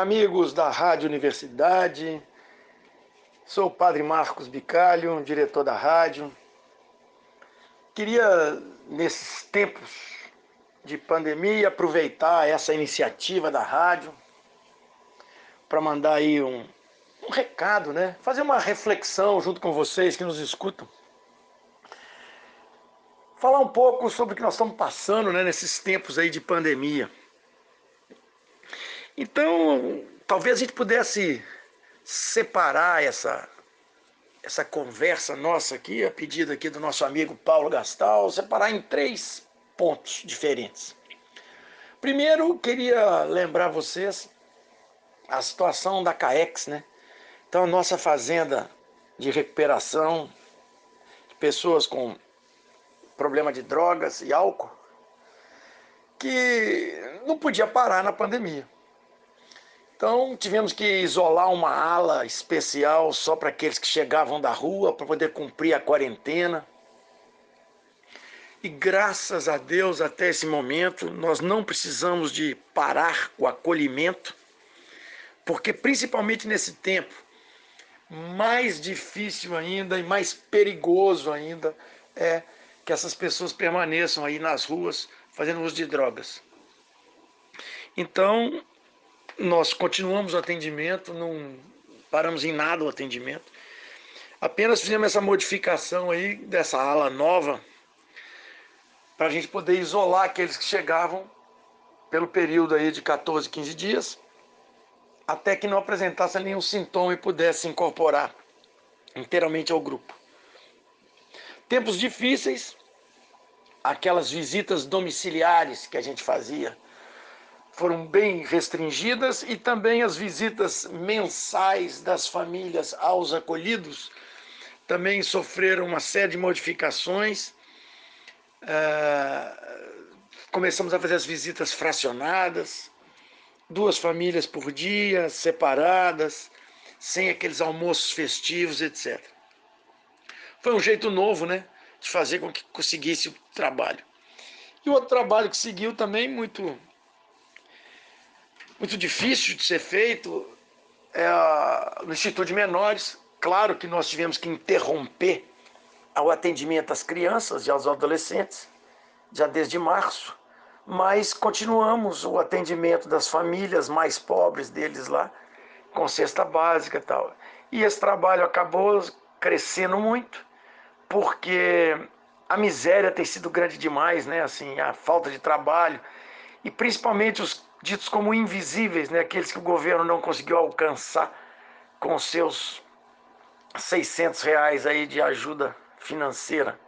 amigos da Rádio Universidade. Sou o Padre Marcos Bicalho, diretor da rádio. Queria, nesses tempos de pandemia, aproveitar essa iniciativa da rádio para mandar aí um, um recado, né? Fazer uma reflexão junto com vocês que nos escutam. Falar um pouco sobre o que nós estamos passando né, nesses tempos aí de pandemia. Então, talvez a gente pudesse separar essa, essa conversa nossa aqui, a pedido aqui do nosso amigo Paulo Gastal, separar em três pontos diferentes. Primeiro, queria lembrar vocês a situação da CAEX, né? Então, nossa fazenda de recuperação de pessoas com problema de drogas e álcool, que não podia parar na pandemia. Então tivemos que isolar uma ala especial só para aqueles que chegavam da rua para poder cumprir a quarentena. E graças a Deus, até esse momento, nós não precisamos de parar o acolhimento, porque principalmente nesse tempo, mais difícil ainda e mais perigoso ainda é que essas pessoas permaneçam aí nas ruas fazendo uso de drogas. Então, nós continuamos o atendimento, não paramos em nada o atendimento. Apenas fizemos essa modificação aí dessa ala nova para a gente poder isolar aqueles que chegavam pelo período aí de 14, 15 dias, até que não apresentassem nenhum sintoma e pudesse se incorporar inteiramente ao grupo. Tempos difíceis, aquelas visitas domiciliares que a gente fazia, foram bem restringidas e também as visitas mensais das famílias aos acolhidos também sofreram uma série de modificações. Uh, começamos a fazer as visitas fracionadas, duas famílias por dia, separadas, sem aqueles almoços festivos, etc. Foi um jeito novo, né, de fazer com que conseguisse o trabalho. E outro trabalho que seguiu também muito muito difícil de ser feito é no Instituto de Menores. Claro que nós tivemos que interromper o atendimento às crianças e aos adolescentes, já desde março, mas continuamos o atendimento das famílias mais pobres deles lá, com cesta básica e tal. E esse trabalho acabou crescendo muito, porque a miséria tem sido grande demais, né? Assim, a falta de trabalho e principalmente os ditos como invisíveis, né? aqueles que o governo não conseguiu alcançar com seus 600 reais aí de ajuda financeira.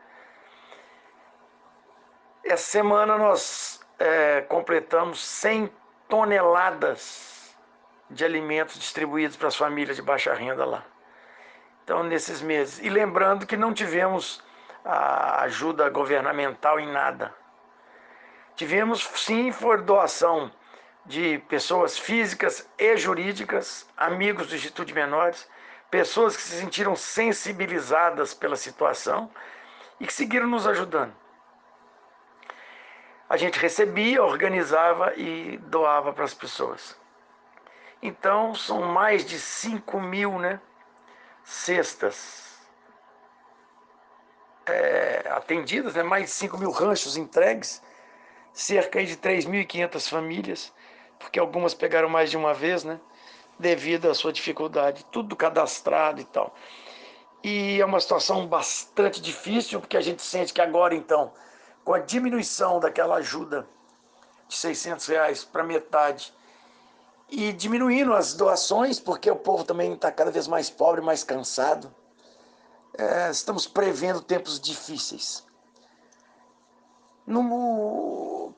Essa semana nós é, completamos 100 toneladas de alimentos distribuídos para as famílias de baixa renda lá. Então, nesses meses. E lembrando que não tivemos a ajuda governamental em nada. Tivemos sim for doação de pessoas físicas e jurídicas, amigos do Instituto de Menores, pessoas que se sentiram sensibilizadas pela situação e que seguiram nos ajudando. A gente recebia, organizava e doava para as pessoas. Então, são mais de 5 mil né, cestas é, atendidas, né, mais de 5 mil ranchos entregues, cerca de 3.500 famílias porque algumas pegaram mais de uma vez, né? Devido à sua dificuldade, tudo cadastrado e tal. E é uma situação bastante difícil, porque a gente sente que agora, então, com a diminuição daquela ajuda de 600 reais para metade, e diminuindo as doações, porque o povo também está cada vez mais pobre, mais cansado, é, estamos prevendo tempos difíceis. No,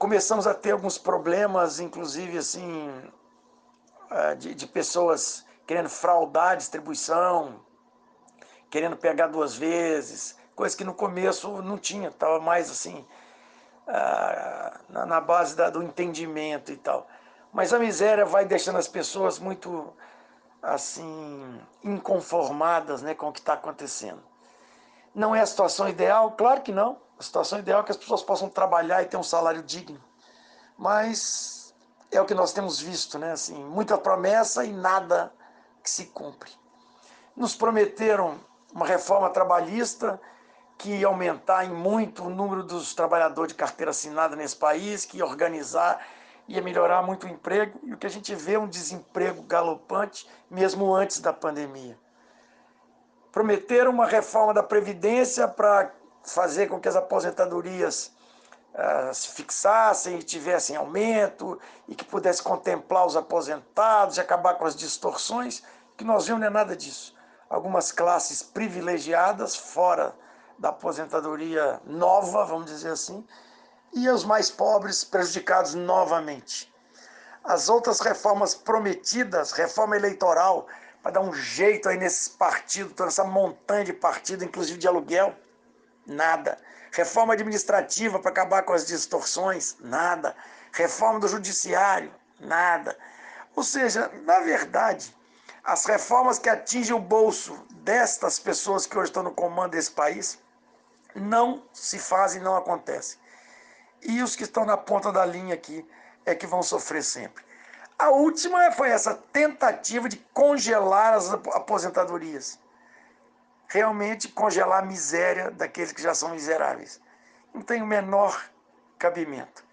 começamos a ter alguns problemas, inclusive assim, é, de, de pessoas querendo fraudar a distribuição, querendo pegar duas vezes, coisa que no começo não tinha, estava mais assim, ah, na base do entendimento e tal. Mas a miséria vai deixando as pessoas muito assim inconformadas né, com o que está acontecendo. Não é a situação ideal? Claro que não. A situação ideal é que as pessoas possam trabalhar e ter um salário digno. Mas é o que nós temos visto, né? Assim, muita promessa e nada que se cumpre. Nos prometeram uma reforma trabalhista que ia aumentar em muito o número dos trabalhadores de carteira assinada nesse país, que ia organizar, ia melhorar muito o emprego, e o que a gente vê é um desemprego galopante, mesmo antes da pandemia. Prometeram uma reforma da Previdência para fazer com que as aposentadorias uh, se fixassem e tivessem aumento, e que pudesse contemplar os aposentados e acabar com as distorções, que nós vimos não é nada disso. Algumas classes privilegiadas, fora da aposentadoria nova, vamos dizer assim, e os mais pobres prejudicados novamente. As outras reformas prometidas, reforma eleitoral, para dar um jeito aí nesses partidos, toda essa montanha de partido, inclusive de aluguel, nada. Reforma administrativa para acabar com as distorções, nada. Reforma do judiciário, nada. Ou seja, na verdade, as reformas que atingem o bolso destas pessoas que hoje estão no comando desse país não se fazem, não acontecem. E os que estão na ponta da linha aqui é que vão sofrer sempre. A última foi essa tentativa de congelar as aposentadorias. Realmente congelar a miséria daqueles que já são miseráveis. Não tem o menor cabimento.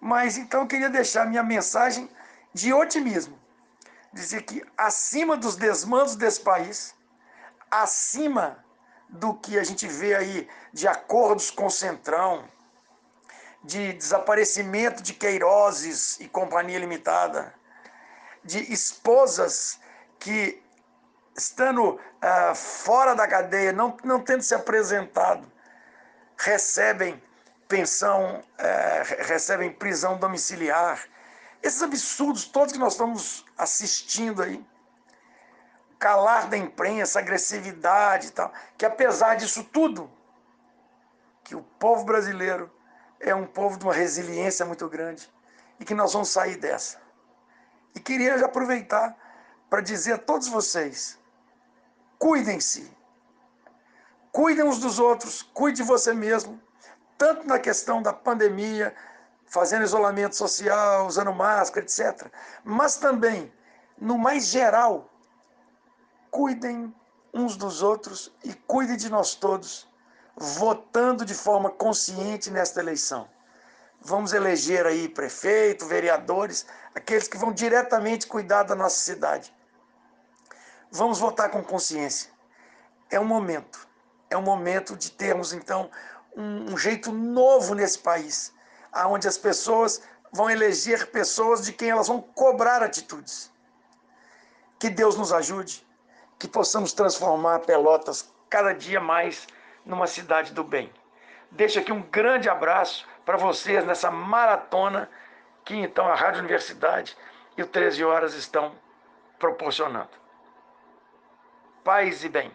Mas então eu queria deixar minha mensagem de otimismo. Dizer que acima dos desmandos desse país, acima do que a gente vê aí de acordos com o Centrão, de desaparecimento de Queirozes e Companhia Limitada, de esposas que, estando uh, fora da cadeia, não, não tendo se apresentado, recebem pensão, uh, recebem prisão domiciliar. Esses absurdos todos que nós estamos assistindo aí, calar da imprensa, agressividade e tal, que apesar disso tudo, que o povo brasileiro é um povo de uma resiliência muito grande e que nós vamos sair dessa. E queria aproveitar para dizer a todos vocês: cuidem-se, cuidem uns dos outros, cuide de você mesmo, tanto na questão da pandemia, fazendo isolamento social, usando máscara, etc., mas também, no mais geral, cuidem uns dos outros e cuidem de nós todos, votando de forma consciente nesta eleição. Vamos eleger aí prefeito, vereadores, aqueles que vão diretamente cuidar da nossa cidade. Vamos votar com consciência. É um momento, é um momento de termos então um, um jeito novo nesse país, aonde as pessoas vão eleger pessoas de quem elas vão cobrar atitudes. Que Deus nos ajude que possamos transformar Pelotas cada dia mais numa cidade do bem. Deixo aqui um grande abraço para vocês nessa maratona que então a Rádio Universidade e o 13 Horas estão proporcionando. Paz e bem.